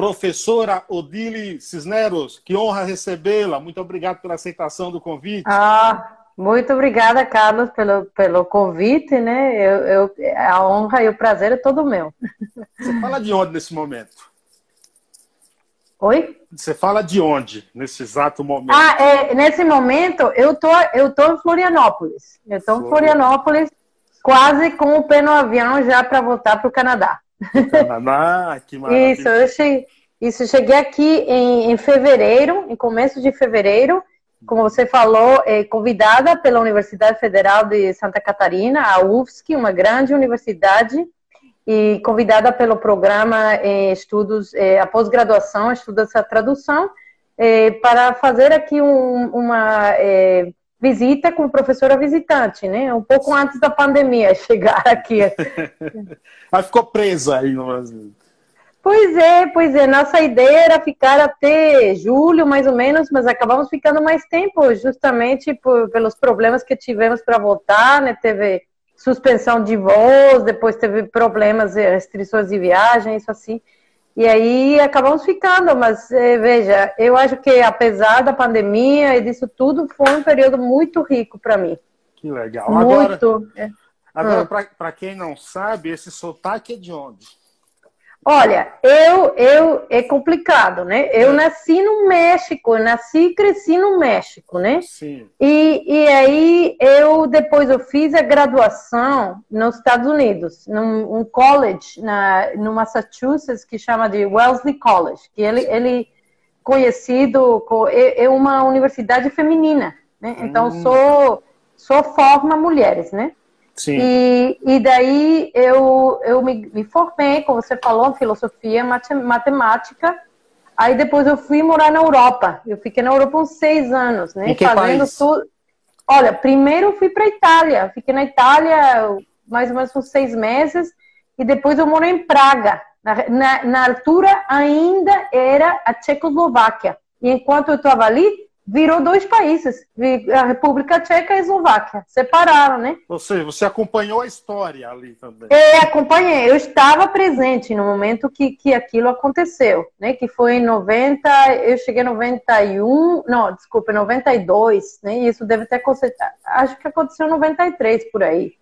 Professora Odile Cisneros, que honra recebê-la. Muito obrigado pela aceitação do convite. Ah, muito obrigada, Carlos, pelo, pelo convite, né? Eu, eu, a honra e o prazer é todo meu. Você fala de onde nesse momento? Oi? Você fala de onde nesse exato momento? Ah, é, nesse momento eu tô, eu tô em Florianópolis. Eu tô em Florianópolis, quase com o pé no avião já para voltar para o Canadá. Canadá, que maravilha. Isso, eu cheguei, isso, cheguei aqui em, em fevereiro, em começo de fevereiro, como você falou, é, convidada pela Universidade Federal de Santa Catarina, a UFSC, uma grande universidade, e convidada pelo programa é, Estudos, é, a pós-graduação, Estudos da Tradução, é, para fazer aqui um, uma é, visita com professora visitante, né? Um pouco antes da pandemia chegar aqui. Ela ficou presa aí no Brasil. Pois é, pois é. Nossa ideia era ficar até julho, mais ou menos, mas acabamos ficando mais tempo, justamente por, pelos problemas que tivemos para voltar, né? Teve suspensão de voos, depois teve problemas, restrições de viagem, isso assim. E aí acabamos ficando, mas é, veja, eu acho que apesar da pandemia e disso tudo, foi um período muito rico para mim. Que legal. Muito. Agora, agora hum. para quem não sabe, esse sotaque é de onde? Olha, eu, eu é complicado, né? Eu é. nasci no México, eu nasci e cresci no México, né? Sim. E, e aí eu depois eu fiz a graduação nos Estados Unidos, num um college na no Massachusetts que chama de Wellesley College, que ele ele conhecido é, é uma universidade feminina, né? Então hum. sou só forma mulheres, né? Sim. E, e daí eu, eu me, me formei, como você falou, filosofia, matemática. Aí depois eu fui morar na Europa. Eu fiquei na Europa uns seis anos, né? Em que Fazendo país? tudo. Olha, primeiro eu fui para Itália. Fiquei na Itália mais ou menos uns seis meses. E depois eu morei em Praga. Na, na, na altura ainda era a Tchecoslováquia. E enquanto eu estava ali, virou dois países, a República Tcheca e a Eslováquia, separaram, né? Ou seja, você acompanhou a história ali também. É, acompanhei, eu estava presente no momento que, que aquilo aconteceu, né? Que foi em 90, eu cheguei em 91, não, desculpa, 92, né? Isso deve ter acontecido, acho que aconteceu em 93 por aí.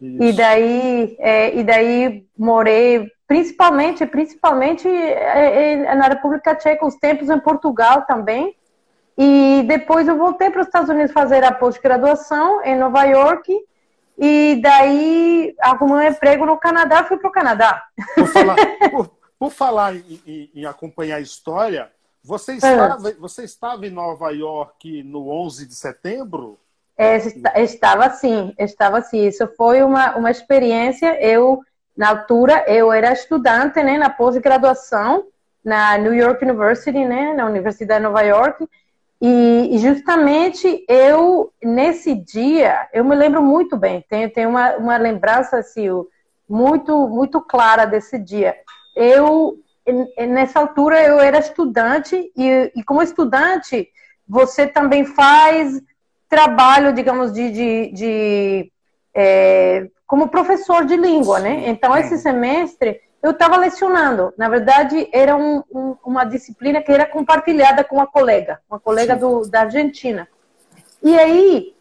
Isso. E daí, é, e daí morei principalmente, principalmente é, é, na República Tcheca, os tempos em Portugal também, e depois eu voltei para os Estados Unidos fazer a pós-graduação em Nova York. E daí arrumei um emprego no Canadá, fui para o Canadá. Por falar, por, por falar em, em, em, acompanhar a história, você estava, você estava em Nova York no 11 de setembro? É, estava sim, estava sim. Isso foi uma, uma experiência. Eu, na altura, eu era estudante né, na pós-graduação na New York University, né, na Universidade de Nova York. E, justamente eu, nesse dia, eu me lembro muito bem, tenho, tenho uma, uma lembrança assim, muito, muito clara desse dia. Eu, nessa altura, eu era estudante, e, e como estudante, você também faz trabalho, digamos, de, de, de é, como professor de língua, né? Então, esse semestre, eu estava lecionando. Na verdade, era um, um, uma disciplina que era compartilhada com uma colega, uma colega do, da Argentina. E aí,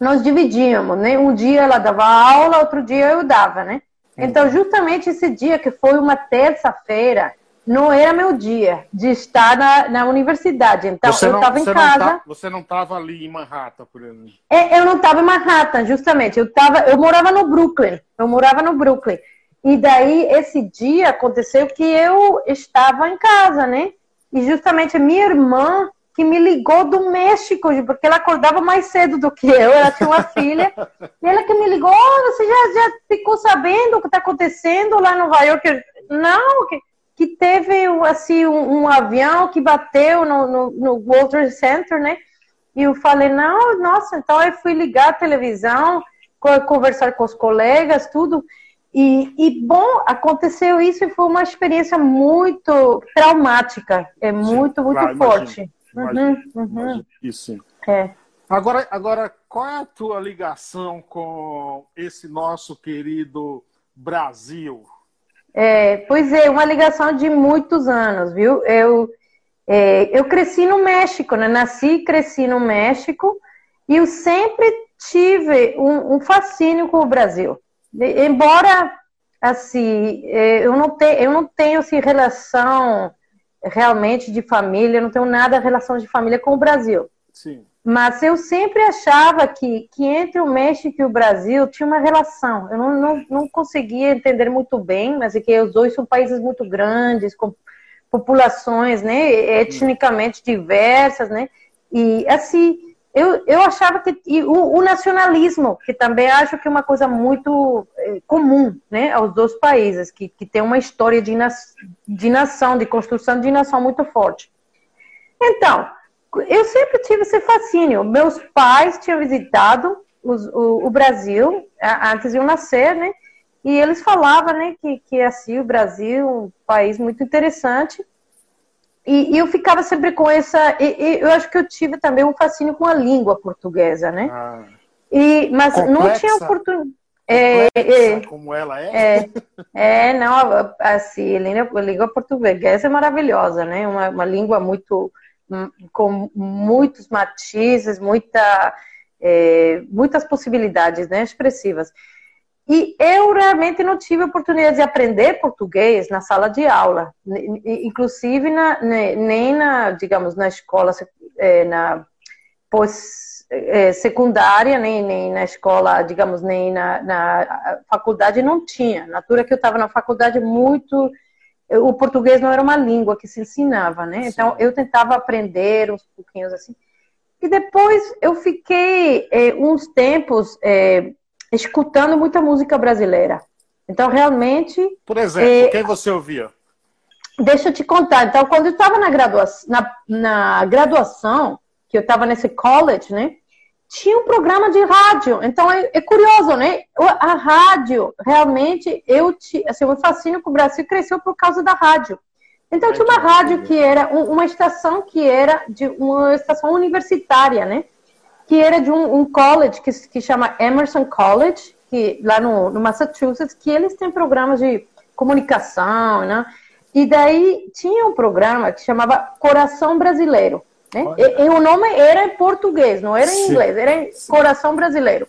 nós dividíamos, né? Um dia ela dava aula, outro dia eu dava, né? Então, justamente esse dia, que foi uma terça-feira, não era meu dia de estar na, na universidade. Então, você eu estava em casa. Tá, você não estava ali em Manhattan, por exemplo? É, eu não estava em Manhattan, justamente. Eu, tava, eu morava no Brooklyn. Eu morava no Brooklyn. E daí, esse dia aconteceu que eu estava em casa, né? E justamente a minha irmã que me ligou do México, porque ela acordava mais cedo do que eu, ela tinha uma filha, e ela que me ligou, oh, você já, já ficou sabendo o que está acontecendo lá no Nova York? Não, que, que teve assim, um, um avião que bateu no, no, no World Trade Center, né? E eu falei, não, nossa, então eu fui ligar a televisão, conversar com os colegas, tudo. E, e, bom, aconteceu isso e foi uma experiência muito traumática, é muito, muito claro, forte. Uhum, uhum. Isso. É. Agora, agora, qual é a tua ligação com esse nosso querido Brasil? É, pois é, uma ligação de muitos anos, viu? Eu, é, eu cresci no México, né? Nasci e cresci no México e eu sempre tive um, um fascínio com o Brasil. Embora, assim, é, eu não, te, eu não tenho assim, relação realmente de família, não tenho nada relação de família com o Brasil. Sim. Mas eu sempre achava que, que entre o México e o Brasil tinha uma relação. Eu não, não, não conseguia entender muito bem, mas é que os dois são países muito grandes, com populações né, etnicamente diversas, né? E assim, eu, eu achava que o, o, nacionalismo, que também acho que é uma coisa muito é, comum né, aos dois países, que, que tem uma história de, na, de nação, de construção de nação muito forte. Então, eu sempre tive esse fascínio. Meus pais tinham visitado os, o, o, Brasil antes de eu nascer, né? E eles falavam, né, que, que assim, o Brasil é um país muito interessante. E, e eu ficava sempre com essa. E, e, eu acho que eu tive também um fascínio com a língua portuguesa, né? Ah, e, mas complexa, não tinha oportunidade. É, é, como ela é? É, é não, assim, a língua, portuguesa é maravilhosa, né? Uma, uma língua muito com muitos matizes, muita, é, muitas possibilidades né, expressivas. E eu realmente não tive oportunidade de aprender português na sala de aula, inclusive na, nem na, digamos, na escola, é, na pós é, secundária, nem, nem na escola, digamos, nem na, na faculdade não tinha. Na altura que eu estava na faculdade, muito o português não era uma língua que se ensinava, né? Sim. Então eu tentava aprender uns pouquinhos assim. E depois eu fiquei é, uns tempos é, escutando muita música brasileira. Então realmente. Por exemplo, é, quem você ouvia? Deixa eu te contar. Então quando eu estava na, graduação, na, na graduação, que eu estava nesse college, né? tinha um programa de rádio. Então é, é curioso, né? A rádio, realmente, eu te, assim, o fascínio com o Brasil cresceu por causa da rádio. Então tinha uma rádio que era uma estação que era de uma estação universitária, né? Que era de um, um college que, que chama Emerson College, que lá no, no Massachusetts, que eles têm programas de comunicação, né? E daí tinha um programa que chamava Coração Brasileiro. Né? E, e, o nome era em português, não era em Sim. inglês, era em. Coração Brasileiro.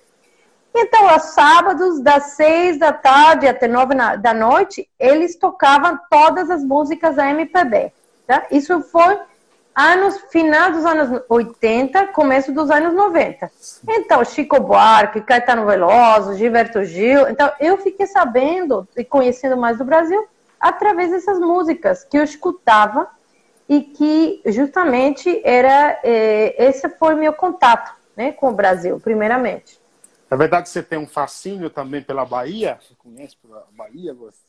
Então, aos sábados, das seis da tarde até nove da noite, eles tocavam todas as músicas da MPB. Tá? Isso foi anos, final dos anos 80, começo dos anos 90. Então, Chico Buarque, Caetano Veloso, Gilberto Gil. Então, eu fiquei sabendo e conhecendo mais do Brasil através dessas músicas que eu escutava e que justamente era é, esse foi meu contato né, com o Brasil, primeiramente. É verdade que você tem um fascínio também pela Bahia? Você conhece pela Bahia? Você?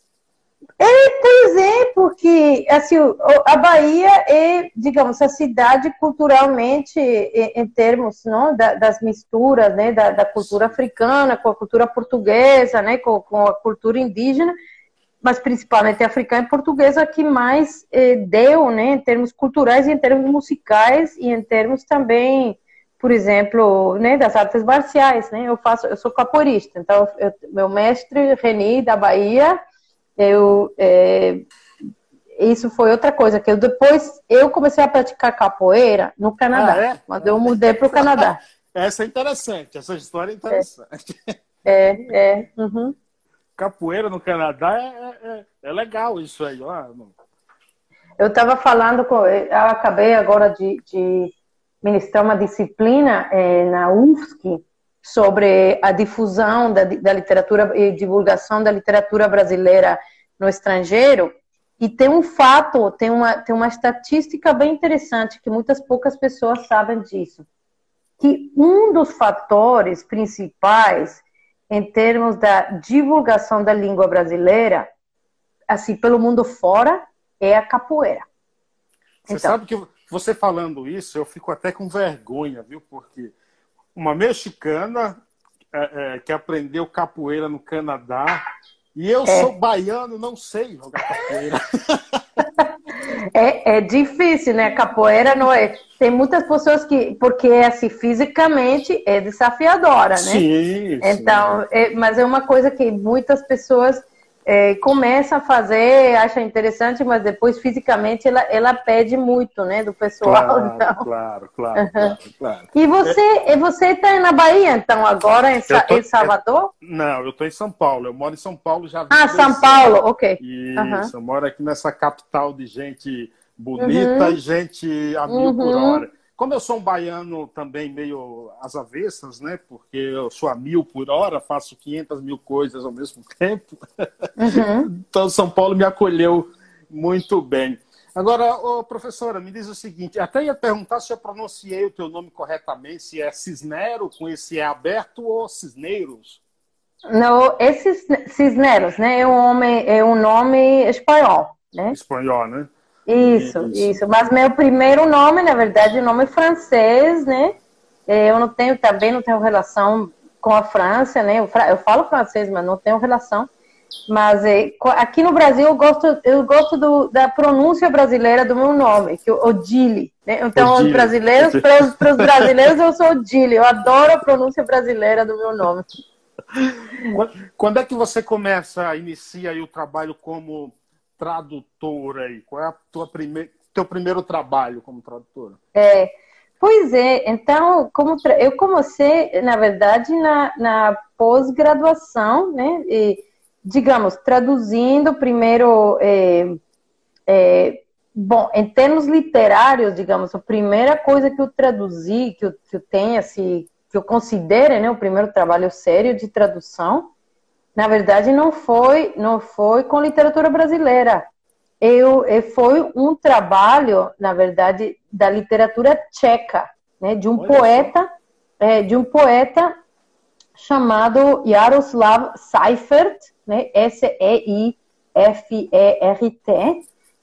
É, pois é, porque assim, a Bahia é, digamos, a cidade culturalmente, em termos não, das misturas né, da, da cultura africana com a cultura portuguesa, né, com, com a cultura indígena, mas principalmente africana e portuguesa, que mais eh, deu, né, em termos culturais em termos musicais e em termos também, por exemplo, né, das artes marciais, né? Eu faço, eu sou capoeirista, então eu, meu mestre Reni da Bahia, eu eh, isso foi outra coisa que eu depois eu comecei a praticar capoeira no Canadá, ah, é? mas eu mudei para o Canadá. Essa é interessante, essa história é interessante. É, é, é uhum capoeira no Canadá é, é, é legal isso aí. Ó. Eu estava falando, com, eu acabei agora de, de ministrar uma disciplina é, na UFSC sobre a difusão da, da literatura e divulgação da literatura brasileira no estrangeiro. E tem um fato, tem uma, tem uma estatística bem interessante que muitas poucas pessoas sabem disso. Que um dos fatores principais em termos da divulgação da língua brasileira, assim, pelo mundo fora, é a capoeira. Você então, sabe que você falando isso, eu fico até com vergonha, viu? Porque uma mexicana é, é, que aprendeu capoeira no Canadá e eu é. sou baiano, não sei jogar capoeira. É, é difícil, né? Capoeira não é. Tem muitas pessoas que, porque assim, fisicamente é desafiadora, né? Sim. Então, sim. É, mas é uma coisa que muitas pessoas é, começa a fazer, acha interessante, mas depois fisicamente ela, ela pede muito, né, do pessoal. Claro, então. claro, claro, claro, claro, E você, é, você está na Bahia, então, agora em, tô, em Salvador? não, eu estou em São Paulo. Eu moro em São Paulo já. Ah, São Paulo, ok. Isso, uhum. eu moro aqui nessa capital de gente bonita uhum. e gente a mil por uhum. hora. Como eu sou um baiano também meio às avessas, né? Porque eu sou a mil por hora, faço 500 mil coisas ao mesmo tempo. Uhum. então, São Paulo me acolheu muito bem. Agora, ô, professora, me diz o seguinte: até ia perguntar se eu pronunciei o teu nome corretamente, se é Cisnero, com esse é aberto ou Cisneiros? Não, esse Cisneros, né? É um, nome, é um nome espanhol, né? Espanhol, né? Isso, isso, isso. Mas meu primeiro nome, na verdade, é nome francês, né? Eu não tenho também não tenho relação com a França, né? Eu, eu falo francês, mas não tenho relação. Mas é, aqui no Brasil eu gosto, eu gosto do, da pronúncia brasileira do meu nome, que é Odile. Né? Então, Odile. os brasileiros, para os brasileiros, eu sou Odile. Eu adoro a pronúncia brasileira do meu nome. Quando é que você começa, inicia o trabalho como tradutora aí? Qual é a tua primeir, teu primeiro trabalho como tradutora? É, pois é, então, como eu comecei, na verdade, na, na pós-graduação, né? E, digamos, traduzindo primeiro. É, é, bom, em termos literários, digamos, a primeira coisa que eu traduzi, que eu, que eu tenho, assim, que eu considere, né, o primeiro trabalho sério de tradução, na verdade, não foi, não foi com literatura brasileira. Eu, eu foi um trabalho, na verdade, da literatura tcheca, né, de um Olha poeta, é, de um poeta chamado Jaroslav Seifert, né, S-E-I-F-E-R-T,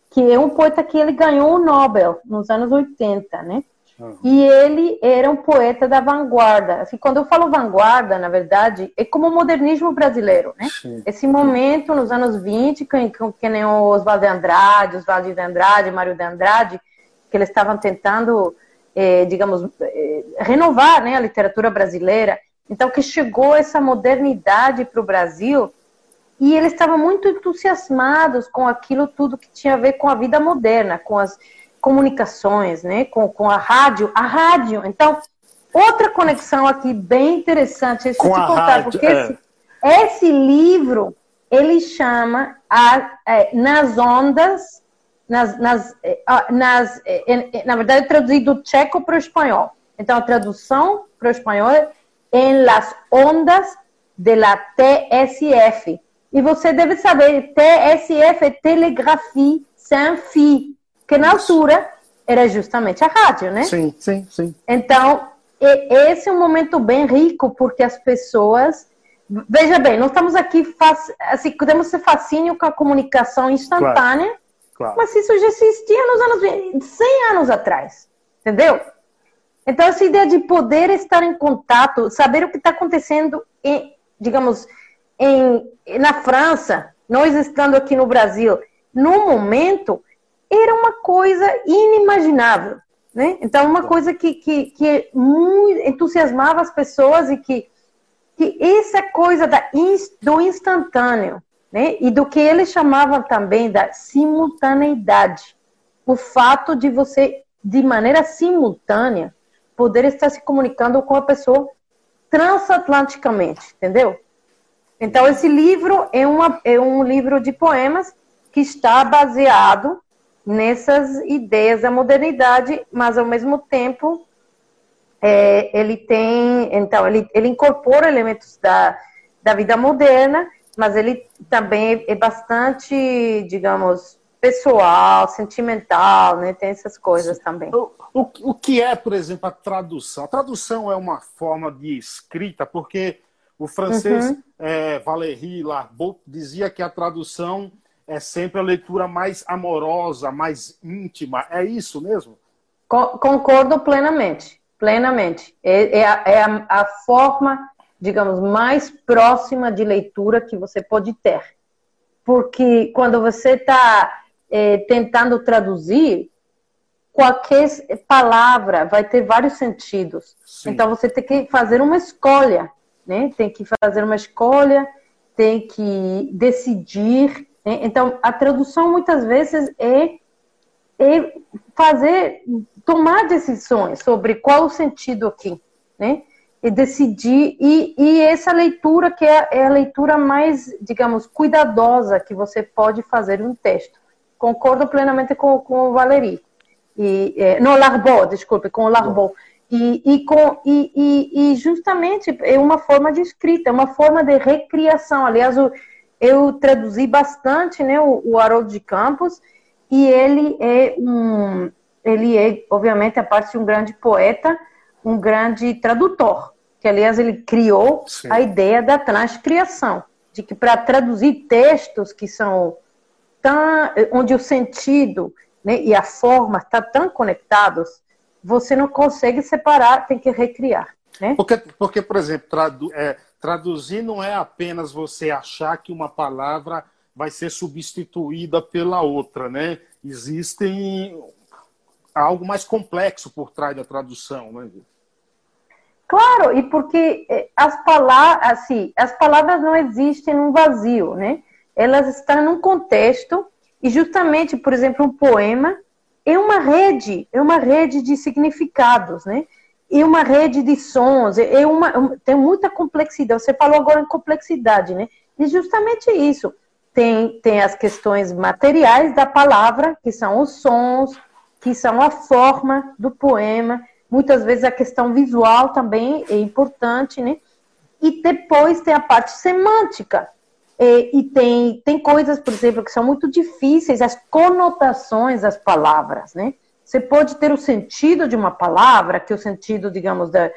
que é um poeta que ele ganhou o Nobel nos anos 80, né? Uhum. E ele era um poeta da vanguarda. Assim, quando eu falo vanguarda, na verdade, é como o modernismo brasileiro, né? Sim. Esse momento, nos anos 20, que, que nem o Oswaldo de Andrade, Oswaldo de Andrade, Mário de Andrade, que eles estavam tentando, eh, digamos, eh, renovar né, a literatura brasileira. Então, que chegou essa modernidade para o Brasil e eles estavam muito entusiasmados com aquilo tudo que tinha a ver com a vida moderna, com as comunicações, né, com, com a rádio, a rádio. Então, outra conexão aqui bem interessante, com te contar, rádio, porque é. esse, esse, livro ele chama a, é, nas ondas, nas, nas, é, nas é, na verdade traduzido do tcheco para o espanhol. Então, a tradução para o espanhol é em las ondas de la TSF. E você deve saber, TSF é telegrafia sem fio que na altura era justamente a rádio, né? Sim, sim, sim. Então, esse é um momento bem rico, porque as pessoas. Veja bem, nós estamos aqui, assim, temos esse fascínio com a comunicação instantânea, claro, claro. mas isso já existia nos anos 20, 100 anos atrás, entendeu? Então, essa ideia de poder estar em contato, saber o que está acontecendo, em, digamos, em, na França, nós estando aqui no Brasil, no momento, era uma coisa inimaginável. Né? Então, uma coisa que, que, que entusiasmava as pessoas e que, que essa coisa da, do instantâneo né? e do que eles chamavam também da simultaneidade. O fato de você, de maneira simultânea, poder estar se comunicando com a pessoa transatlanticamente, entendeu? Então, esse livro é, uma, é um livro de poemas que está baseado nessas ideias da modernidade, mas ao mesmo tempo é, ele tem, então, ele, ele incorpora elementos da, da vida moderna, mas ele também é bastante, digamos, pessoal, sentimental, né? Tem essas coisas também. O, o, o que é, por exemplo, a tradução? A tradução é uma forma de escrita, porque o francês uhum. é, Valéry Larbot dizia que a tradução é sempre a leitura mais amorosa, mais íntima. É isso mesmo? Concordo plenamente, plenamente. É, é, a, é a, a, forma, digamos, mais próxima de leitura que você pode ter. Porque quando você está é, tentando traduzir, qualquer palavra vai ter vários sentidos. Sim. Então você tem que fazer uma escolha, né? Tem que fazer uma escolha tem que decidir. Né? Então, a tradução muitas vezes é, é fazer, tomar decisões sobre qual o sentido aqui, né? E decidir, e, e essa leitura que é, é, a leitura mais, digamos, cuidadosa que você pode fazer um texto. Concordo plenamente com, com o Valéry. E, é, não, Larbot, desculpe, com o Larbot. E, e, com, e, e, e, justamente é uma forma de escrita, é uma forma de recriação. Aliás, eu, eu traduzi bastante né, o, o Haroldo de Campos, e ele é um, ele é, obviamente, a parte de um grande poeta, um grande tradutor, que, aliás, ele criou Sim. a ideia da transcriação, de que para traduzir textos que são tão, onde o sentido né, e a forma estão tá tão conectados, você não consegue separar, tem que recriar. Né? Porque, porque por exemplo, tradu é, traduzir não é apenas você achar que uma palavra vai ser substituída pela outra, né? Existem algo mais complexo por trás da tradução, né? Claro, e porque eh, as palavras, assim, as palavras não existem num vazio, né? Elas estão num contexto e justamente, por exemplo, um poema é uma rede, é uma rede de significados, né? E uma rede de sons, é uma, tem muita complexidade. Você falou agora em complexidade, né? E justamente isso. Tem, tem as questões materiais da palavra, que são os sons, que são a forma do poema. Muitas vezes a questão visual também é importante, né? E depois tem a parte semântica, e, e, tem, tem coisas, por exemplo, que são muito difíceis, as conotações das palavras, né? Você pode ter o sentido de uma palavra, que é o sentido, digamos, da,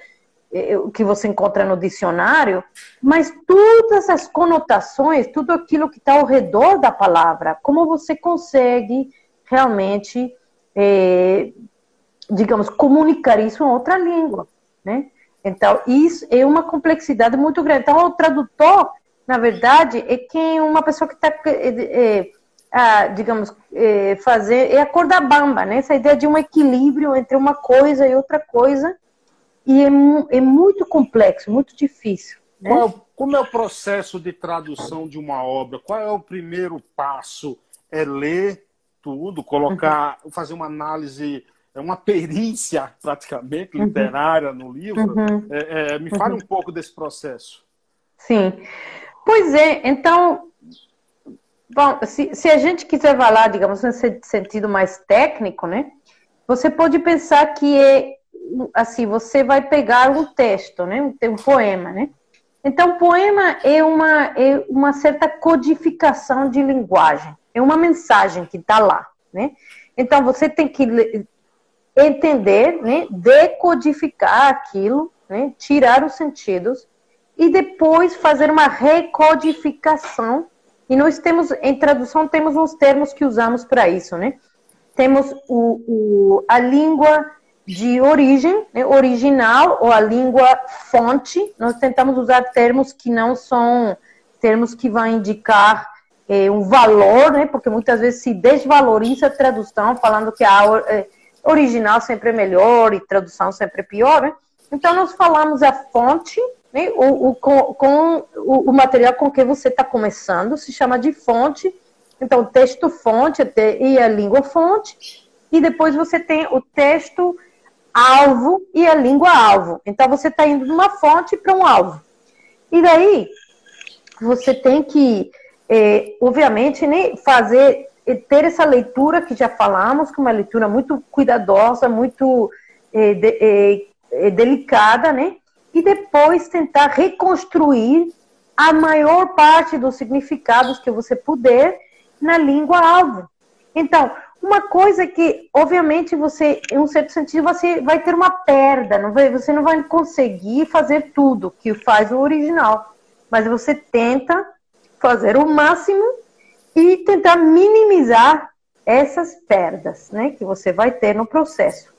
que você encontra no dicionário, mas todas as conotações, tudo aquilo que está ao redor da palavra, como você consegue realmente, é, digamos, comunicar isso em outra língua, né? Então, isso é uma complexidade muito grande. Então, o tradutor na verdade, é quem uma pessoa que está, é, é, digamos, é, fazer, é a cor da bamba, né? Essa ideia de um equilíbrio entre uma coisa e outra coisa, e é, é muito complexo, muito difícil. Né? Qual, como é o processo de tradução de uma obra? Qual é o primeiro passo? É ler tudo, colocar, uhum. fazer uma análise é uma perícia praticamente uhum. literária uhum. no livro. Uhum. É, é, me fale uhum. um pouco desse processo. Sim. Pois é, então, bom, se, se a gente quiser falar, digamos, nesse sentido mais técnico, né? Você pode pensar que é assim, você vai pegar um texto, né? Um, um poema, né? Então, poema é uma, é uma certa codificação de linguagem, é uma mensagem que está lá, né? Então, você tem que entender, né? decodificar aquilo, né? tirar os sentidos e depois fazer uma recodificação. E nós temos, em tradução, temos uns termos que usamos para isso, né? Temos o, o, a língua de origem, né, original, ou a língua fonte. Nós tentamos usar termos que não são termos que vão indicar é, um valor, né? Porque muitas vezes se desvaloriza a tradução, falando que a é, original sempre é melhor e tradução sempre é pior, né? Então, nós falamos a fonte, né? O, o, com, com o, o, material com que você está começando se chama de fonte. Então, texto fonte e a língua fonte. E depois você tem o texto alvo e a língua alvo. Então, você está indo de uma fonte para um alvo. E daí, você tem que, é, obviamente, né, fazer, ter essa leitura que já falamos, que é uma leitura muito cuidadosa, muito é, de, é, é delicada, né? E depois tentar reconstruir a maior parte dos significados que você puder na língua alvo. Então, uma coisa que, obviamente, você, em um certo sentido, você vai ter uma perda, não vai, você não vai conseguir fazer tudo que faz o original, mas você tenta fazer o máximo e tentar minimizar essas perdas, né, que você vai ter no processo.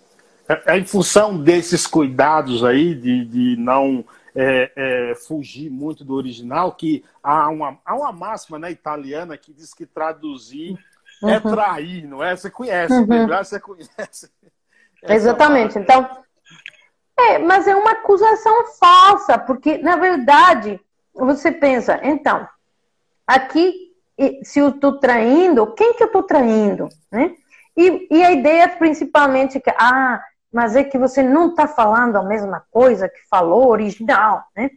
É, é, em função desses cuidados aí, de, de não é, é, fugir muito do original, que há uma, há uma máxima né, italiana que diz que traduzir é uhum. é trair, não é? Você conhece, uhum. você conhece. Exatamente. Então, é, mas é uma acusação falsa, porque, na verdade, você pensa, então, aqui, se eu estou traindo, quem que eu estou traindo, né? E, e, a ideia principalmente que, ah, mas é que você não está falando a mesma coisa que falou original, né?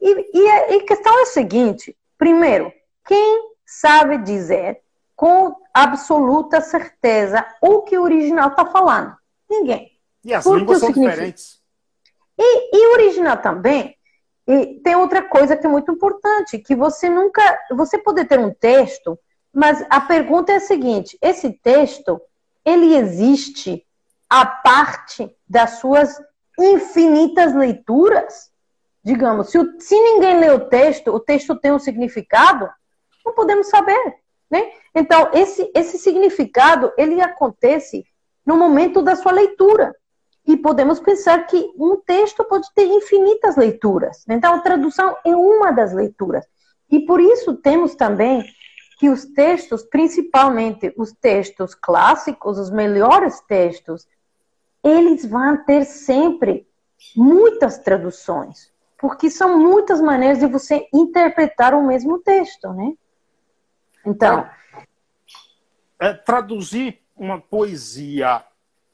E, e, a, e questão é a seguinte, primeiro, quem sabe dizer com absoluta certeza o que o original está falando? Ninguém. E as Por línguas são diferentes. E, e original também. E tem outra coisa que é muito importante, que você nunca, você pode ter um texto, mas a pergunta é a seguinte: esse texto ele existe a parte das suas infinitas leituras? Digamos, se, o, se ninguém lê o texto, o texto tem um significado? Não podemos saber, né? Então, esse, esse significado, ele acontece no momento da sua leitura. E podemos pensar que um texto pode ter infinitas leituras. Então, a tradução é uma das leituras. E por isso temos também que os textos, principalmente os textos clássicos, os melhores textos, eles vão ter sempre muitas traduções, porque são muitas maneiras de você interpretar o mesmo texto, né? Então, é, é, traduzir uma poesia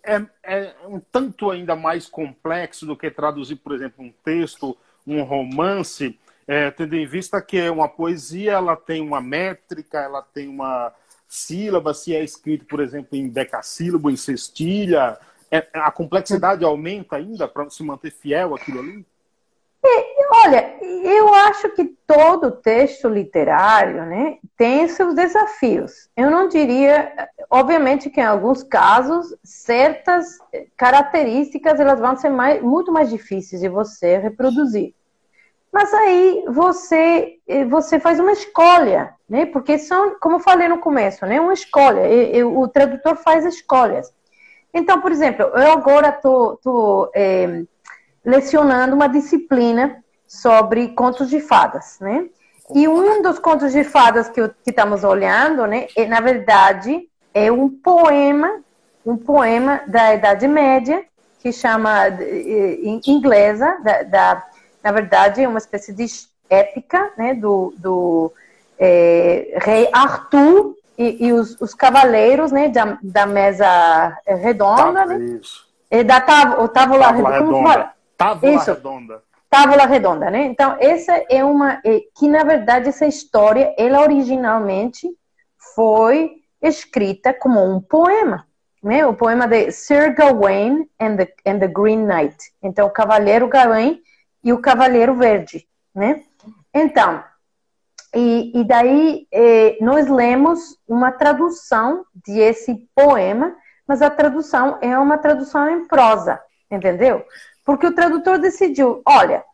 é, é, um tanto ainda mais complexo do que traduzir, por exemplo, um texto, um romance, é, tendo em vista que uma poesia ela tem uma métrica, ela tem uma sílaba, se é escrito, por exemplo, em decassílabo, em cestilha, é, a complexidade aumenta ainda para se manter fiel àquilo ali? olha, eu acho que todo texto literário né, tem seus desafios. Eu não diria, obviamente que em alguns casos, certas características elas vão ser mais, muito mais difíceis de você reproduzir. Mas aí você você faz uma escolha, né? Porque são, como eu falei no começo, né? Uma escolha. o tradutor faz escolhas. Então, por exemplo, eu agora estou é, lecionando uma disciplina sobre contos de fadas, né? E um dos contos de fadas que, que estamos olhando, né, é, na verdade, é um poema, um poema da Idade Média, que chama, em inglesa, da, da, na verdade, é uma espécie de épica, né, do, do é, rei Arthur e, e os, os, cavaleiros, né, da, da mesa redonda, tá, né? Isso. E da tábua, tábua redonda. redonda. Tábula Isso. redonda. Tábula redonda, né? Então, essa é uma. É, que, na verdade, essa história, ela originalmente foi escrita como um poema. Né? O poema de Sir Gawain and the, and the Green Knight. Então, o Cavaleiro Gawain e o Cavaleiro Verde. Né? Então, e, e daí eh, nós lemos uma tradução desse poema, mas a tradução é uma tradução em prosa, entendeu? Porque o tradutor decidiu, olha,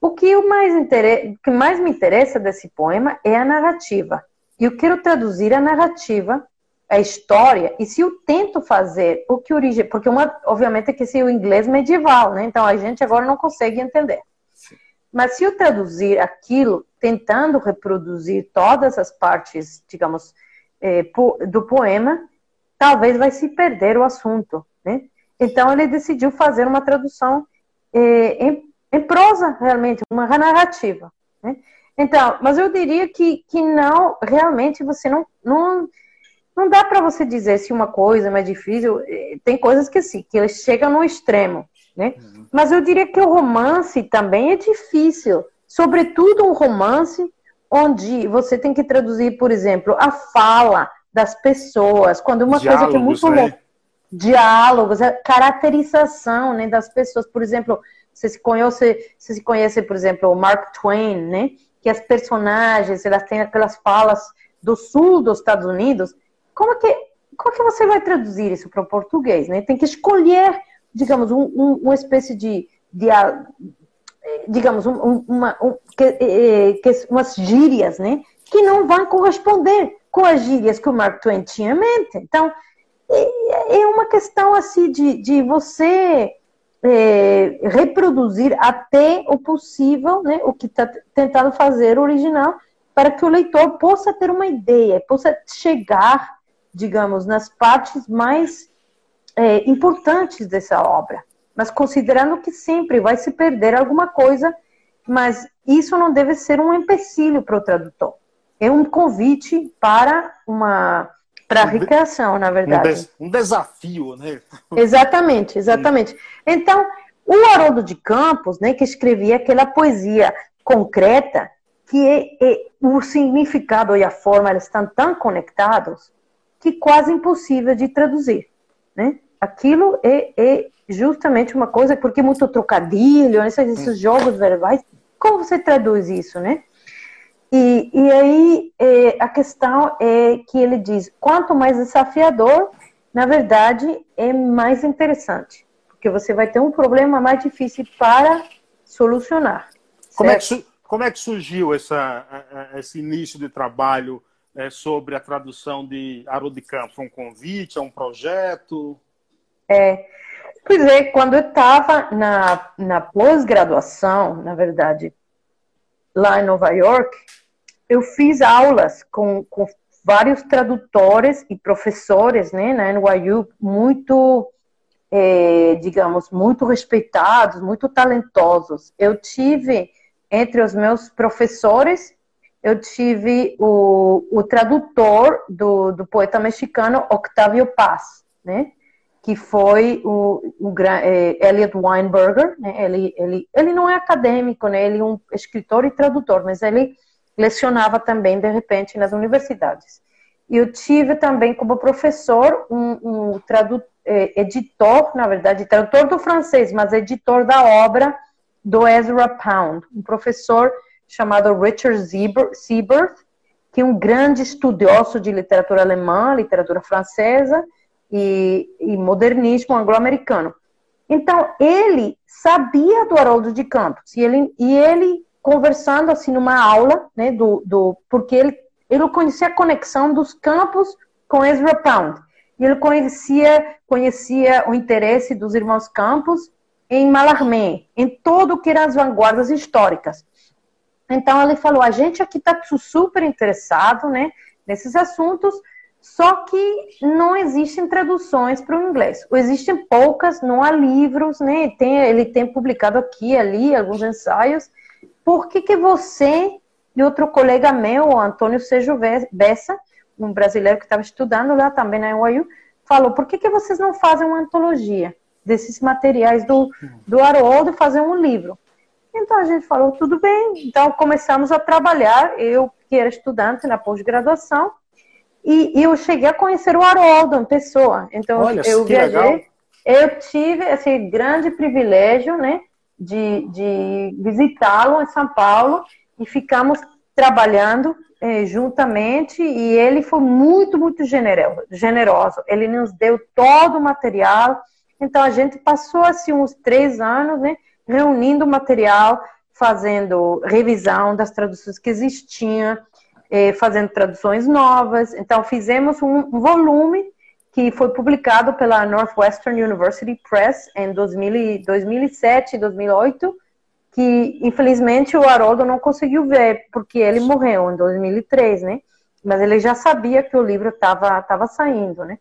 o que, o mais o que mais me interessa desse poema é a narrativa. E eu quero traduzir a narrativa, a história, e se eu tento fazer o que origem, porque uma, obviamente que esse é o inglês medieval, né? Então a gente agora não consegue entender. Mas se eu traduzir aquilo, tentando reproduzir todas as partes, digamos, eh, do poema, talvez vai se perder o assunto, né? Então ele decidiu fazer uma tradução é, em, em, prosa, realmente, uma narrativa. Né? Então, mas eu diria que, que não, realmente você não, não, não dá para você dizer se uma coisa é mais difícil. É, tem coisas que sim, que eles chegam no extremo, né? Uhum. Mas eu diria que o romance também é difícil, sobretudo um romance onde você tem que traduzir, por exemplo, a fala das pessoas, quando uma Diálogos, coisa que é muito né? diálogos, a caracterização né, das pessoas. Por exemplo, você se conhece, você se conhece, por exemplo, o Mark Twain, né? Que as personagens, elas têm aquelas falas do sul dos Estados Unidos. Como que, como que você vai traduzir isso para o português, né? Tem que escolher, digamos, um, um, uma espécie de, de digamos, um, uma, um, que, eh, que, umas gírias, né? Que não vão corresponder com as gírias que o Mark Twain tinha em mente. Então, é uma questão assim de, de você é, reproduzir até o possível, né, o que está tentando fazer o original, para que o leitor possa ter uma ideia, possa chegar, digamos, nas partes mais é, importantes dessa obra. Mas considerando que sempre vai se perder alguma coisa, mas isso não deve ser um empecilho para o tradutor. é um convite para uma para a recreação, na verdade. Um, des, um, desafio, né? Exatamente, exatamente. Então, o Haroldo de Campos, né, que escrevia aquela poesia concreta, que é, é, o significado e a forma eles estão tão conectados que quase impossível de traduzir, né? Aquilo é, é justamente uma coisa porque é muito trocadilho, esses, esses jogos verbais. Como você traduz isso, né? E, e aí é, a questão é que ele diz: quanto mais desafiador, na verdade, é mais interessante, porque você vai ter um problema mais difícil para solucionar. Como é, que, como é que surgiu essa, esse início de trabalho é, sobre a tradução de Haroldo de Campos? Um convite, é um projeto? É, pois é, quando eu estava na, na pós-graduação, na verdade, lá em Nova York, eu fiz aulas com, com vários tradutores e professores né, na NYU muito, é, digamos, muito respeitados, muito talentosos. Eu tive, entre os meus professores, eu tive o, o tradutor do, do poeta mexicano Octavio Paz, né? Que foi o, o é, Elliot Weinberger, né? ele, ele, ele não é acadêmico, né? ele é um escritor e tradutor, mas ele lecionava também, de repente, nas universidades. E eu tive também como professor um, um é, editor, na verdade, tradutor do francês, mas editor da obra do Ezra Pound, um professor chamado Richard Siebert, que é um grande estudioso de literatura alemã, literatura francesa, e, e modernismo anglo-americano. Então, ele sabia do Haroldo de Campos, e ele, e ele conversando assim numa aula, né, do, do porque ele, ele conhecia a conexão dos campos com Ezra Pound, e ele conhecia, conhecia o interesse dos irmãos Campos em Mallarmé, em todo o que eram as vanguardas históricas. Então ele falou, a gente aqui está super interessado, né, nesses assuntos, só que não existem traduções para o inglês. Existem poucas, não há livros, né? Tem, ele tem publicado aqui ali alguns ensaios. Por que, que você e outro colega meu, Antônio Sejo Bessa, um brasileiro que estava estudando lá também na UAU, falou: por que, que vocês não fazem uma antologia desses materiais do, do Haroldo e fazer um livro? Então a gente falou: tudo bem. Então começamos a trabalhar. Eu, que era estudante na pós-graduação, e, e, eu cheguei a conhecer o Haroldo em pessoa. Então, Olha, eu viajei. Legal. Eu tive esse grande privilégio, né, de, de visitá-lo em São Paulo e ficamos trabalhando eh, juntamente e ele foi muito, muito generoso, generoso. Ele nos deu todo o material. Então, a gente passou, assim, uns três anos, né, reunindo material, fazendo revisão das traduções que existiam, eh, fazendo traduções novas. Então, fizemos um volume que foi publicado pela Northwestern University Press em 2000, 2007, 2008, que infelizmente o Haroldo não conseguiu ver, porque ele morreu em 2003, né? Mas ele já sabia que o livro estava tava saindo, né?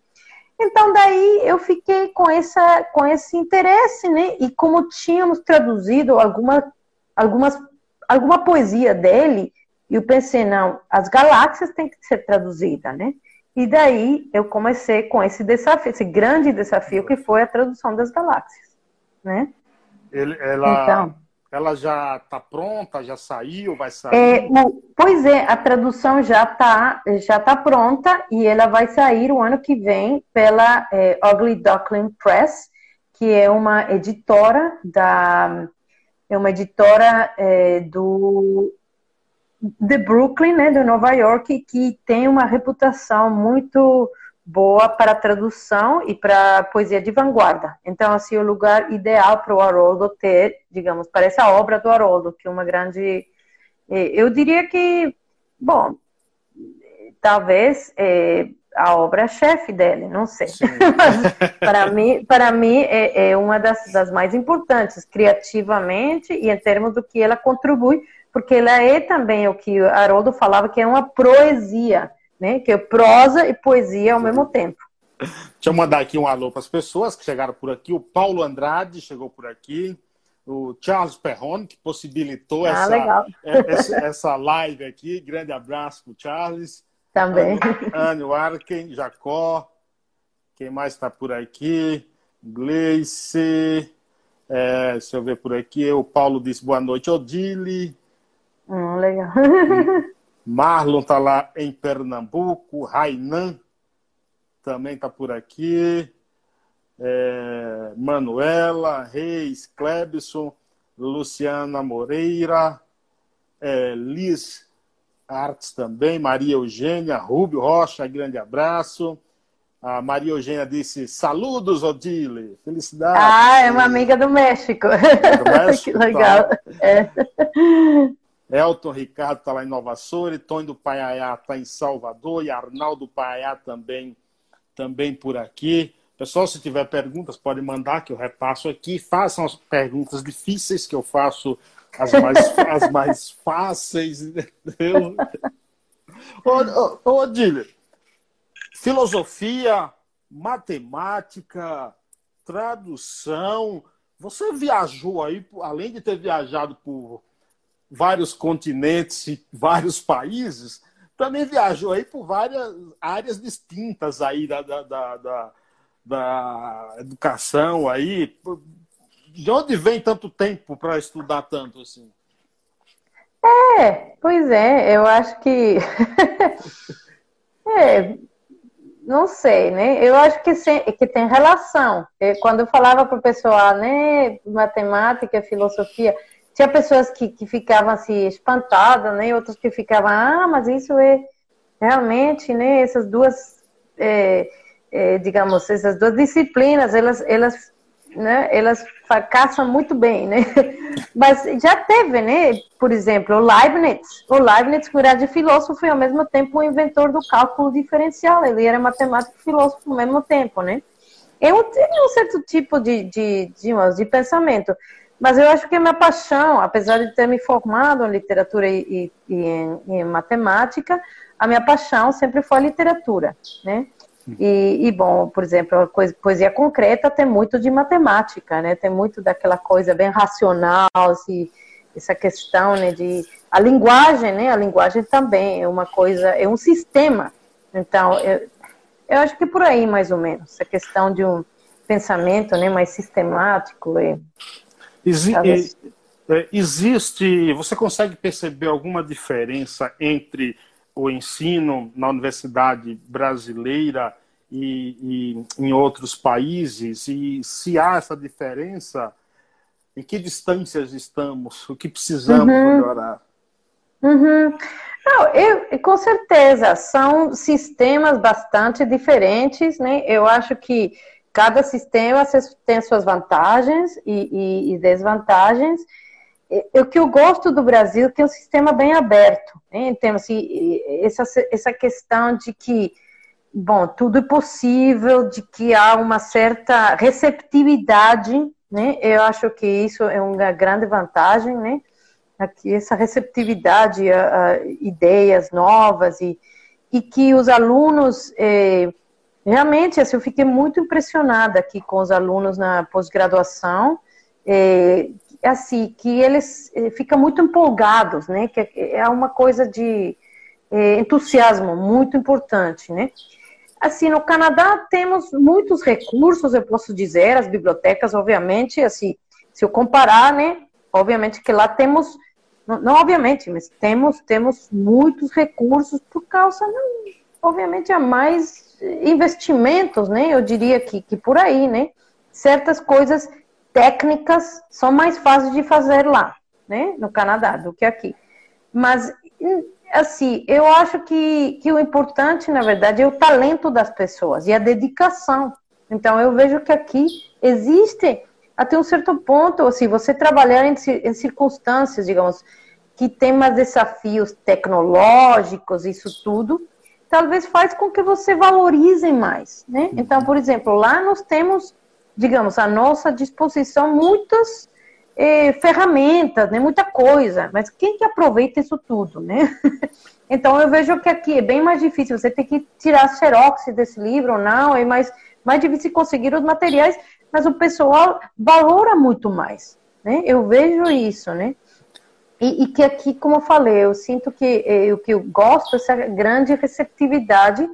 Então daí eu fiquei com essa com esse interesse, né? E como tínhamos traduzido alguma algumas alguma poesia dele, e eu pensei, não, as galáxias têm que ser traduzidas, né? E daí eu comecei com esse desafio, esse grande desafio que foi a tradução das galáxias, né? Ele, ela, então, ela já está pronta, já saiu, vai sair? É, pois é, a tradução já está já tá pronta e ela vai sair o ano que vem pela é, Ugly Duckling Press, que é uma editora da é uma editora é, do de Brooklyn, né, de Nova York, que tem uma reputação muito boa para tradução e para poesia de vanguarda. Então, assim, o lugar ideal para o Haroldo ter, digamos, para essa obra do Haroldo, que é uma grande... Eh, eu diria que, bom, talvez é, a obra-chefe dele, não sei. para mim, para mim é, é uma das, das mais importantes, criativamente e em termos do que ela contribui porque ela é também o que Haroldo falava, que é uma poesia, né? Que é prosa e poesia ao mesmo tempo. Deixa eu mandar aqui um alô para as pessoas que chegaram por aqui. O Paulo Andrade chegou por aqui. o Charles Perrone, que possibilitou ah, essa, essa, essa, live aqui. Grande abraço para o Charles. Também. Anne Arken, Jacó. Quem mais está por aqui? Gleice. É, deixa eu ver por aqui. O Paulo disse boa noite, Odile. Hum, legal. Marlon está lá em Pernambuco. Rainan também está por aqui é, Manuela, Reis, Klebson, Luciana Moreira, é, Liz Artes também, Maria Eugênia, Rubio Rocha, grande abraço. A Maria Eugênia disse: Saludos, Odile, felicidades. Ah, é uma amiga do México. Do México que legal. Tá. É. Elton Ricardo está lá em Nova Soura, Tony do Paiaiá está em Salvador e Arnaldo Paiaiá também, também por aqui. Pessoal, se tiver perguntas, pode mandar que eu repasso aqui. Façam as perguntas difíceis que eu faço as mais, as mais fáceis, entendeu? Ô, ô, Odílio, filosofia, matemática, tradução. Você viajou aí, além de ter viajado por vários continentes e vários países, também viajou aí por várias áreas distintas aí da, da, da, da da educação aí. De onde vem tanto tempo para estudar tanto assim? É, pois é, eu acho que. é, não sei, né? Eu acho que, que tem relação. Quando eu falava para o pessoal, né, matemática, filosofia, tinha pessoas que, que ficavam assim espantadas, né? Outras que ficavam, ah, mas isso é realmente, né? Essas duas é, é, digamos, essas duas disciplinas, elas, elas, né, elas fracassam muito bem, né? Mas já teve, né? Por exemplo, o Leibniz. O Leibniz, que era de filósofo e ao mesmo tempo o inventor do cálculo diferencial. Ele era matemático e filósofo ao mesmo tempo, né? Eu tenho um certo tipo de, de, de, de pensamento. Mas eu acho que a minha paixão, apesar de ter me formado em literatura e, e, e em, em, matemática, a minha paixão sempre foi a literatura, né? E, e, bom, por exemplo, a coisa, poesia concreta tem muito de matemática, né? Tem muito daquela coisa bem racional, assim, essa questão, né, de a linguagem, né? A linguagem também é uma coisa, é um sistema. Então, eu, eu acho que por aí mais ou menos, essa questão de um pensamento, né, mais sistemático. E, Exi é, existe, você consegue perceber alguma diferença entre o ensino na universidade brasileira e, e, em outros países? E se há essa diferença, em que distâncias estamos? O que precisamos uhum. melhorar? Uhum. Não, eu, com certeza, são sistemas bastante diferentes, né? Eu acho que cada sistema tem suas vantagens e, e, e desvantagens, o que eu gosto do Brasil tem um sistema bem aberto, né? Tem assim, essa, essa questão de que, bom, tudo é possível, de que há uma certa receptividade, né? Eu acho que isso é uma grande vantagem, né? Aqui, essa receptividade a, a ideias novas e, e que os alunos, eh, realmente, assim, eu fiquei muito impressionada aqui com os alunos na pós-graduação, eh, assim, que eles eh, ficam muito empolgados, né? Que é uma coisa de é, entusiasmo muito importante, né? Assim, no Canadá temos muitos recursos, eu posso dizer, as bibliotecas, obviamente, assim, se eu comparar, né? Obviamente que lá temos, não, não obviamente, mas temos, temos muitos recursos por causa, não, obviamente, há mais investimentos, né? Eu diria que, que por aí, né? Certas coisas técnicas são mais fáceis de fazer lá, né, no Canadá, do que aqui. Mas, assim, eu acho que, que o importante, na verdade, é o talento das pessoas e a dedicação. Então, eu vejo que aqui existe, até um certo ponto, assim, você trabalhar em, em circunstâncias, digamos, que tem mais desafios tecnológicos, isso tudo, talvez faz com que você valorize mais, né? Então, por exemplo, lá nós temos digamos, à nossa disposição muitas eh, ferramentas, né, muita coisa, mas quem que aproveita isso tudo, né? então eu vejo que aqui é bem mais difícil, você tem que tirar xerox desse livro ou não, é mais, mais difícil conseguir os materiais, mas o pessoal valora muito mais. né? Eu vejo isso, né? E, e, que aqui, como eu falei, eu sinto que eh, o que eu gosto essa grande receptividade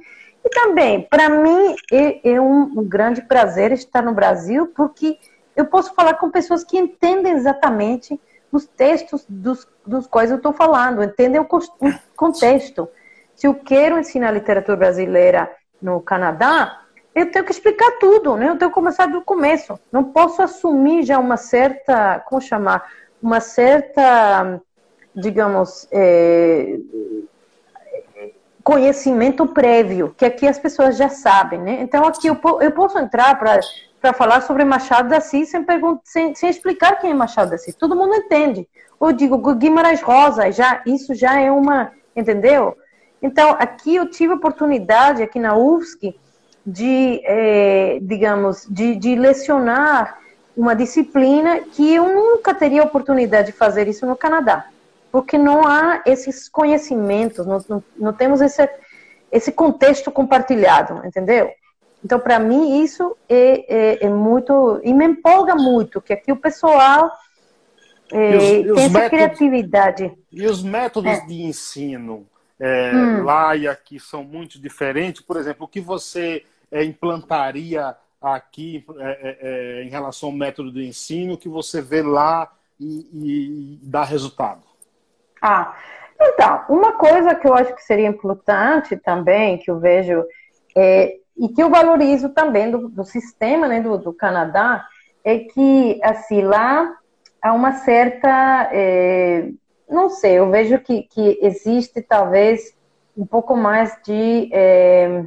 e também, para mim, é, é um, um, grande prazer estar no Brasil, porque eu posso falar com pessoas que entendem exatamente os textos dos, dos quais eu estou falando, entendem o, o contexto. Se eu quero ensinar literatura brasileira no Canadá, eu tenho que explicar tudo, né? Eu tenho que começar do começo. Não posso assumir já uma certa, como chamar, uma certa, digamos, é, conhecimento prévio, que aqui as pessoas já sabem, né? Então aqui eu, eu posso entrar para falar sobre Machado da Assis sem, sem, sem, explicar quem é Machado da Assis. Todo mundo entende. Eu digo Guimarães Rosa, já isso já é uma, entendeu? Então aqui eu tive oportunidade aqui na UFSC de, é, digamos, de, de lecionar uma disciplina que eu nunca teria oportunidade de fazer isso no Canadá, porque não há esses conhecimentos, não, não, não temos esse, esse contexto compartilhado, entendeu? Então, para mim, isso é, é, é, muito. E me empolga muito, que aqui o pessoal é, os, tem essa métodos, criatividade. E os métodos é. de ensino é, hum. lá e aqui são muito diferentes. Por exemplo, o que você é, implantaria aqui é, é, é, em relação ao método de ensino que você vê lá e, e dá resultado? Ah, então, uma coisa que eu acho que seria importante também, que eu vejo, é, e que eu valorizo também do, do sistema né, do, do, Canadá, é que, assim, lá há uma certa. É, não sei, eu vejo que, que existe talvez um pouco mais de. É,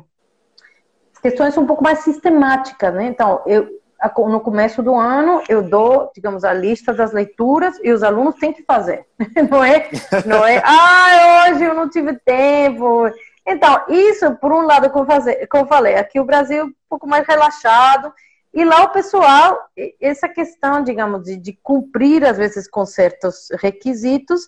questões um pouco mais sistemáticas, né? Então, eu no começo do ano eu dou, digamos, a lista das leituras e os alunos têm que fazer. Não é, não é, ah, hoje eu não tive tempo. Então, isso, por um lado, como, fazer, como eu falei, aqui o Brasil é um pouco mais relaxado, e lá o pessoal, essa questão, digamos, de, de cumprir, às vezes, com certos requisitos,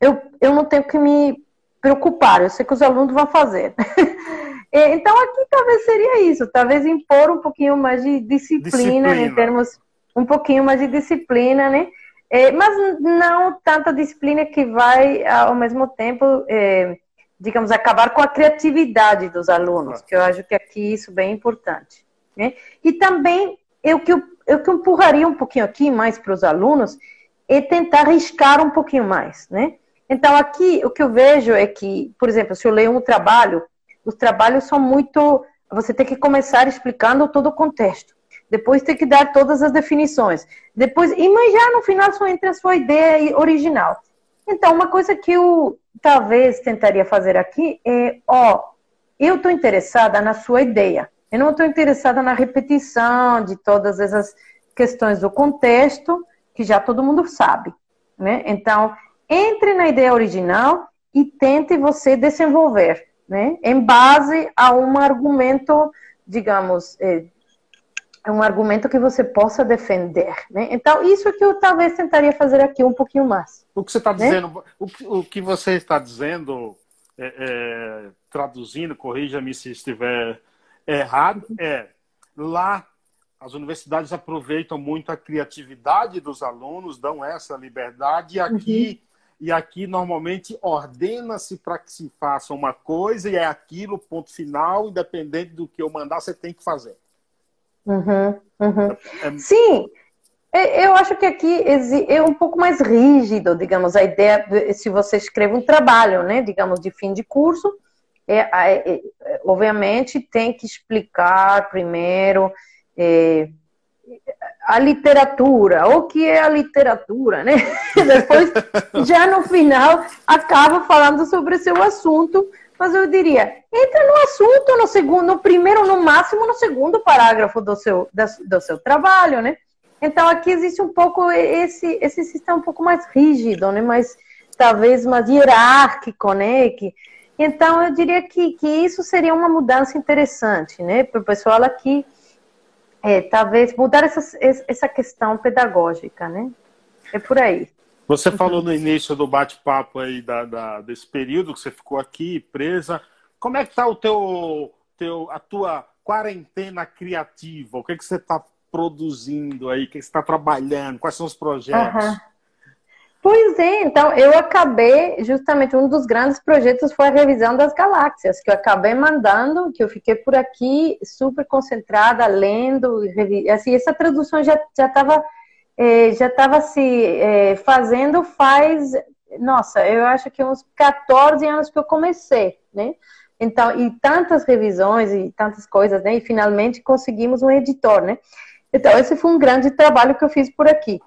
eu, eu não tenho que me preocupar, eu sei que os alunos vão fazer. É, então aqui talvez seria isso, talvez impor um pouquinho mais de disciplina, disciplina. Né, em termos um pouquinho mais de disciplina, né? É, mas não tanta disciplina que vai ao mesmo tempo, é, digamos, acabar com a criatividade dos alunos, que eu acho que aqui isso é bem importante. Né? E também eu que eu, que empurraria um pouquinho aqui mais para os alunos é tentar arriscar um pouquinho mais, né? Então aqui o que eu vejo é que, por exemplo, se eu leio um trabalho os trabalhos são muito. Você tem que começar explicando todo o contexto. Depois tem que dar todas as definições. Depois, e mas já no final só entra a sua ideia original. Então, uma coisa que eu talvez tentaria fazer aqui é, ó, eu estou interessada na sua ideia. Eu não estou interessada na repetição de todas essas questões do contexto que já todo mundo sabe, né? Então, entre na ideia original e tente você desenvolver né? Em base a um argumento, digamos, é, é, um argumento que você possa defender, né? Então, isso que eu talvez tentaria fazer aqui um pouquinho mais. O que você está né? dizendo, o, o, que você está dizendo, é, é, traduzindo, corrija-me se estiver errado, é lá as universidades aproveitam muito a criatividade dos alunos, dão essa liberdade, e aqui uhum e aqui normalmente ordena-se para que se faça uma coisa e é aquilo, ponto final, independente do que eu mandar, você tem que fazer. Uhum, uhum. É... é Sim, eu acho que aqui é um pouco mais rígido, digamos, a ideia, se você escreve um trabalho, né, digamos, de fim de curso, é, é, é obviamente tem que explicar primeiro é, a literatura, o que é a literatura, né? Depois, já no final, acaba falando sobre seu assunto, mas eu diria, entra no assunto no segundo, no primeiro, no máximo no segundo parágrafo do seu, do seu trabalho, né? Então aqui existe um pouco esse esse sistema um pouco mais rígido, né? Mais talvez mais hierárquico, né? Que, então eu diria que, que isso seria uma mudança interessante, né? Para o pessoal aqui é, talvez mudar essa, essa questão pedagógica, né? É por aí. Você falou no início do bate-papo aí da, da, desse período que você ficou aqui presa. Como é que tá o teu, teu, a tua quarentena criativa? O que, é que você está produzindo aí? O que você está trabalhando? Quais são os projetos? Uhum. Pois é, então eu acabei, justamente um dos grandes projetos foi a revisão das galáxias, que eu acabei mandando, que eu fiquei por aqui super concentrada, lendo, assim, essa tradução já estava eh, já estava se eh, fazendo faz, nossa, eu acho que uns 14 anos que eu comecei, né? Então, e tantas revisões e tantas coisas, né? E finalmente conseguimos um editor, né? Então, esse foi um grande trabalho que eu fiz por aqui.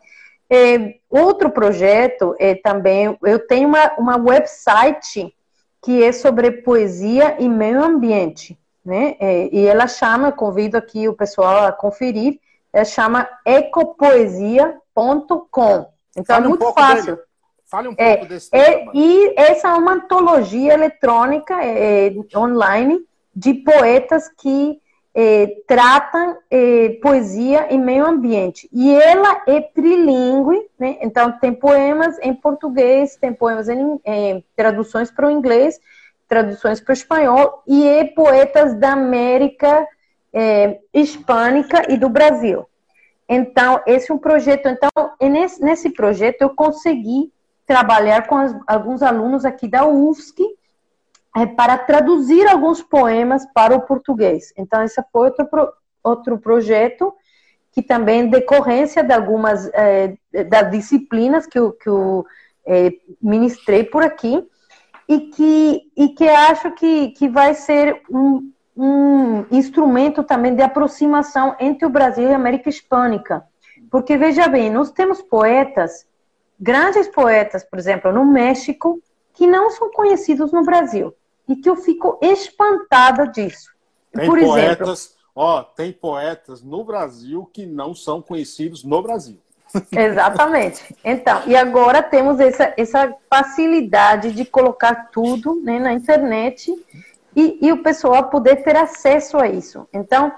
É, outro projeto é também, eu tenho uma, uma website que é sobre poesia e meio ambiente, né? É, e ela chama, convido aqui o pessoal a conferir, ela chama ecopoesia.com. Então Fale é muito um fácil. Dele. Fale um é, pouco é, desse é, E essa é uma antologia eletrônica é, online de poetas que é, tratam é, poesia e meio ambiente. E ela é trilingue, né? então tem poemas em português, tem poemas em, em traduções para o inglês, traduções para o espanhol, e é poetas da América é, hispânica e do Brasil. Então, esse é um projeto. Então, nesse, nesse projeto eu consegui trabalhar com as, alguns alunos aqui da UFSC, é, para traduzir alguns poemas para o português. Então, esse foi outro, pro, outro projeto que também decorrência de algumas é, das disciplinas que eu, que eu é, ministrei por aqui e que, e que acho que, que vai ser um, um instrumento também de aproximação entre o Brasil e a América Hispânica. Porque, veja bem, nós temos poetas, grandes poetas, por exemplo, no México, que não são conhecidos no Brasil e que eu fico espantada disso. Tem Por poetas, exemplo, ó, tem poetas no Brasil que não são conhecidos no Brasil. Exatamente. Então, e agora temos essa, essa facilidade de colocar tudo né, na internet e, e, o pessoal poder ter acesso a isso. Então,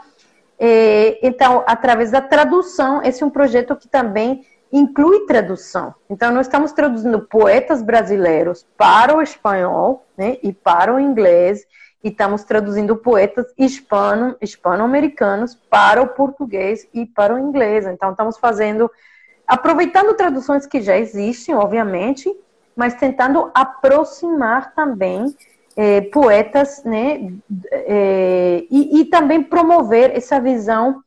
é, então, através da tradução, esse é um projeto que também inclui tradução. Então, nós estamos traduzindo poetas brasileiros para o espanhol né, e para o inglês, e estamos traduzindo poetas hispano, hispano-americanos para o português e para o inglês. Então, estamos fazendo, aproveitando traduções que já existem, obviamente, mas tentando aproximar também eh, poetas, né, eh, e, e também promover essa visão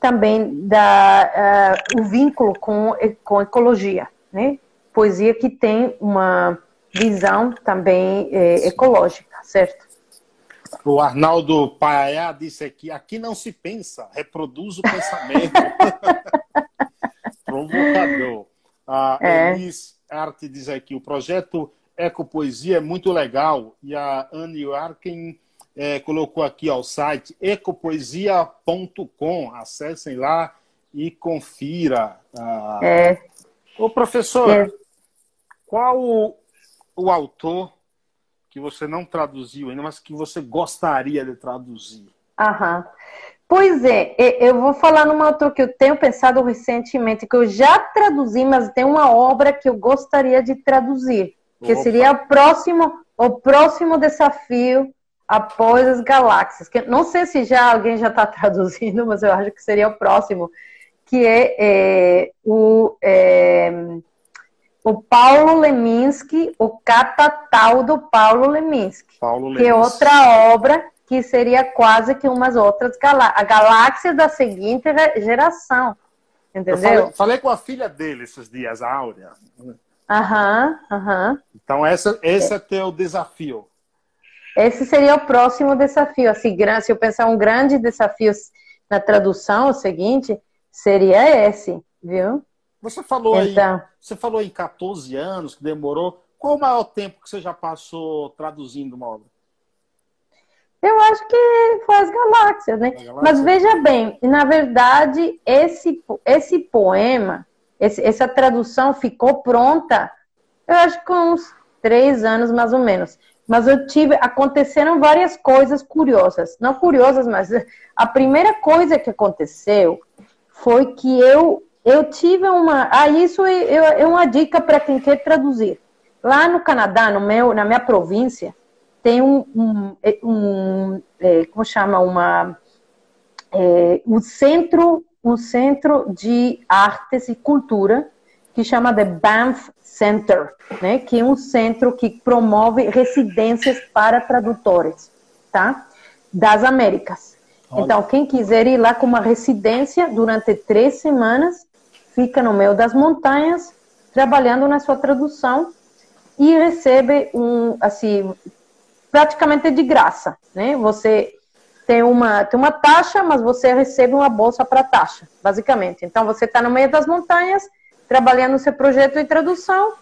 também da uh, o vínculo com, com ecologia, né? Poesia que tem uma visão também eh, ecológica, certo? O Arnaldo Paiá disse aqui: aqui não se pensa, reproduz o pensamento. Provocador. A é. Elis Arte diz aqui: o projeto Ecopoesia é muito legal e a Anne Arkin é, colocou aqui ó, o site ecopoesia.com. Acessem lá e confira. Ah, é. Ô, professor, é. qual o, o autor que você não traduziu ainda, mas que você gostaria de traduzir? Aham. Pois é, eu vou falar numa autor que eu tenho pensado recentemente, que eu já traduzi, mas tem uma obra que eu gostaria de traduzir, que Opa. seria o próximo, o próximo desafio após as galáxias. Que não sei se já alguém já está traduzindo, mas eu acho que seria o próximo, que é, é o, é, o Paulo Leminski, o Catatal do Paulo Leminski, Paulo que é outra obra que seria quase que umas outras galáxias, a galáxia da seguinte geração. Entendeu? Falei, falei, com a filha dele esses dias, a Áurea. Aham, aham. Então, essa, esse é, é teu desafio. Esse seria o próximo desafio. Assim, se eu pensar um grande desafio na tradução, o seguinte, seria esse, viu? Você falou então, aí, você falou em 14 anos que demorou. Qual o maior tempo que você já passou traduzindo uma obra? Eu acho que foi as galáxias, né? Mas veja bem, na verdade, esse, esse poema, esse, essa tradução ficou pronta, eu acho que com uns três anos mais ou menos. Mas eu tive, aconteceram várias coisas curiosas. Não curiosas, mas a primeira coisa que aconteceu foi que eu eu tive uma, ah, isso é, é uma dica para quem quer traduzir. Lá no Canadá, no meu, na minha província, tem um, um, é, um é, como chama, uma, é, um centro um centro de artes e cultura que chama The Banff Center, né? Que é um centro que promove residências para tradutores, tá? Das Américas. Olha. Então, quem quiser ir lá com uma residência durante três semanas, fica no meio das montanhas, trabalhando na sua tradução e recebe um, assim, praticamente de graça, né? Você tem uma, tem uma taxa, mas você recebe uma bolsa para taxa, basicamente. Então, você está no meio das montanhas, trabalhando seu projeto de tradução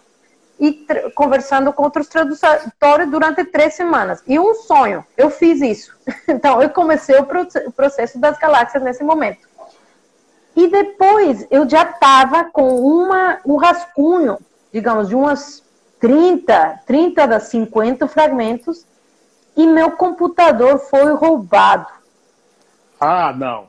e conversando com outros tradutores durante três semanas. E um sonho, eu fiz isso. Então, eu comecei o, o processo das galáxias nesse momento. E depois, eu já estava com uma, um rascunho, digamos, de umas 30, 30 das 50 fragmentos e meu computador foi roubado. Ah, não.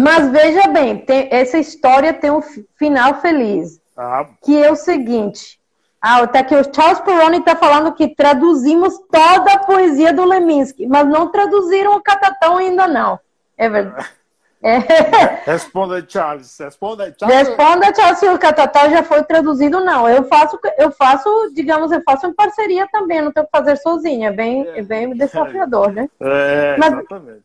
Mas veja bem, tem, essa história tem um final feliz. Ah. Que é o seguinte. Ah, tá aqui, o Charles Perrone está falando que traduzimos toda a poesia do Leminski, mas não traduziram o Catatão ainda não. É verdade. É. Responda, Charles. Responda, Charles. Responda, Charles, se o Catatá já foi traduzido, não. Eu faço, eu faço, digamos, eu faço em parceria também, não tenho que fazer sozinha. É bem, é. é bem desafiador, né? É, mas, exatamente.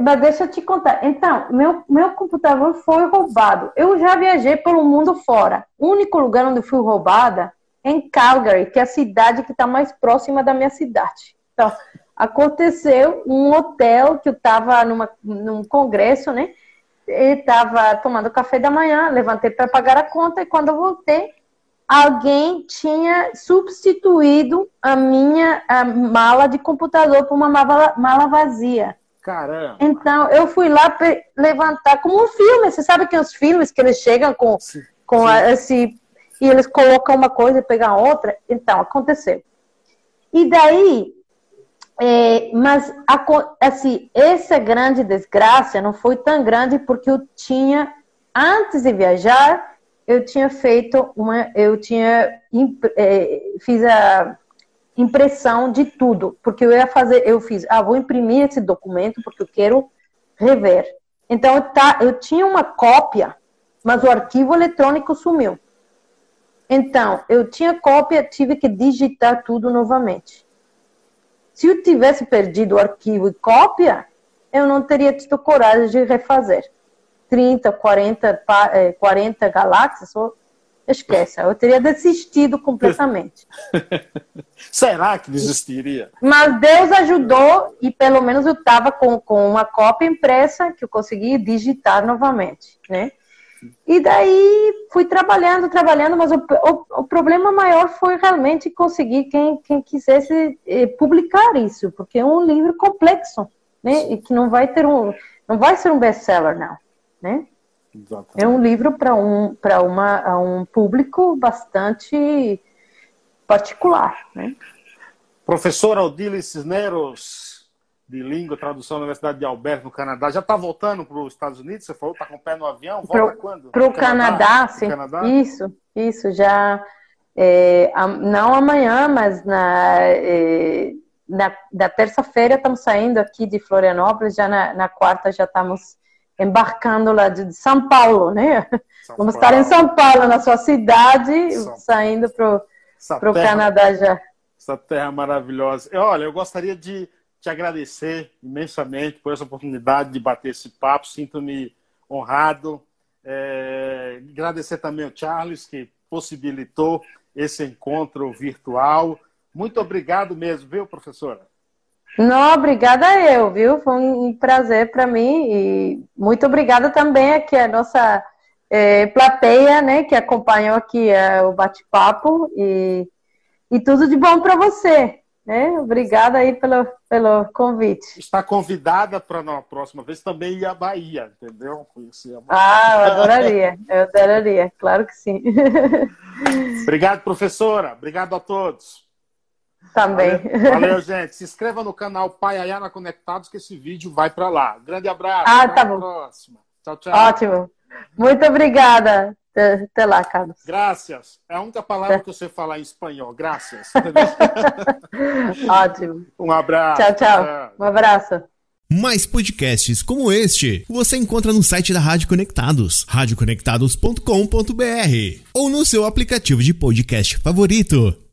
Mas deixa eu te contar. Então, meu, meu computador foi roubado. Eu já viajei pelo mundo fora. O único lugar onde fui roubada é em Calgary, que é a cidade que está mais próxima da minha cidade. Então, aconteceu um hotel que eu estava num congresso, né? Estava tomando café da manhã, levantei para pagar a conta e quando eu voltei, alguém tinha substituído a minha a mala de computador por uma mala, mala vazia. Caramba! Então eu fui lá levantar como um filme. Você sabe que os filmes que eles chegam com, sim, com sim. A, esse e eles colocam uma coisa e pegam outra. Então aconteceu. E daí é, mas assim, essa grande desgraça não foi tão grande porque eu tinha antes de viajar eu tinha feito uma eu tinha é, fiz a impressão de tudo porque eu ia fazer eu fiz ah vou imprimir esse documento porque eu quero rever. Então tá, eu tinha uma cópia mas o arquivo eletrônico sumiu. Então eu tinha cópia tive que digitar tudo novamente. Se eu tivesse perdido o arquivo e cópia, eu não teria tido coragem de refazer. 30, 40, 40 galáxias, esquece, eu teria desistido completamente. Será que desistiria? Mas Deus ajudou e pelo menos eu estava com, com uma cópia impressa que eu consegui digitar novamente, né? E daí fui trabalhando, trabalhando, mas o, o, o, problema maior foi realmente conseguir quem, quem quisesse eh, publicar isso, porque é um livro complexo, né? E que não vai ter um, não vai ser um best-seller não, né? Exatamente. É um livro para um uma um público bastante particular, né? Professora Odile Cisneros, de língua, tradução na Universidade de Alberta, no Canadá. Já está voltando para os Estados Unidos? Você falou, está com o pé no avião? Volta pro, quando? Para o Canadá, Canadá, sim. Canadá? Isso, isso. Já, é, não amanhã, mas na, é, na, na terça-feira estamos saindo aqui de Florianópolis, já na, na quarta já estamos embarcando lá de, São Paulo, né? São Vamos Paulo. estar em São Paulo, na sua cidade, São... saindo para o Canadá já. Essa terra maravilhosa. Olha, eu gostaria de te agradecer imensamente por essa oportunidade de bater esse papo. Sinto-me honrado. É, agradecer também ao Charles, que possibilitou esse encontro virtual. Muito obrigado mesmo, viu, professora? Não, obrigada eu, viu? Foi um prazer para mim e muito obrigada também aqui a nossa é, plateia, né, que acompanhou aqui é, o bate-papo e, e tudo de bom para você. Né? Obrigada aí pelo, pelo convite. Está convidada para na próxima vez também ir à Bahia, entendeu? Conhecer a Bahia. Ah, eu adoraria, eu adoraria, claro que sim. Obrigado, professora. Obrigado a todos. Também. Valeu, valeu gente. Se inscreva no canal Pai Ayana Conectados que esse vídeo vai para lá. Grande abraço. Ah, tá bom. próxima. Tchau, tchau. Ótimo. Muito obrigada. Até lá, Carlos. Graças. É a única palavra que você fala em espanhol. Graças. Ótimo. Um abraço. tchau, tchau. Um abraço. Mais podcasts como este você encontra no site da Rádio Conectados, radioconectados.com.br ou no seu aplicativo de podcast favorito.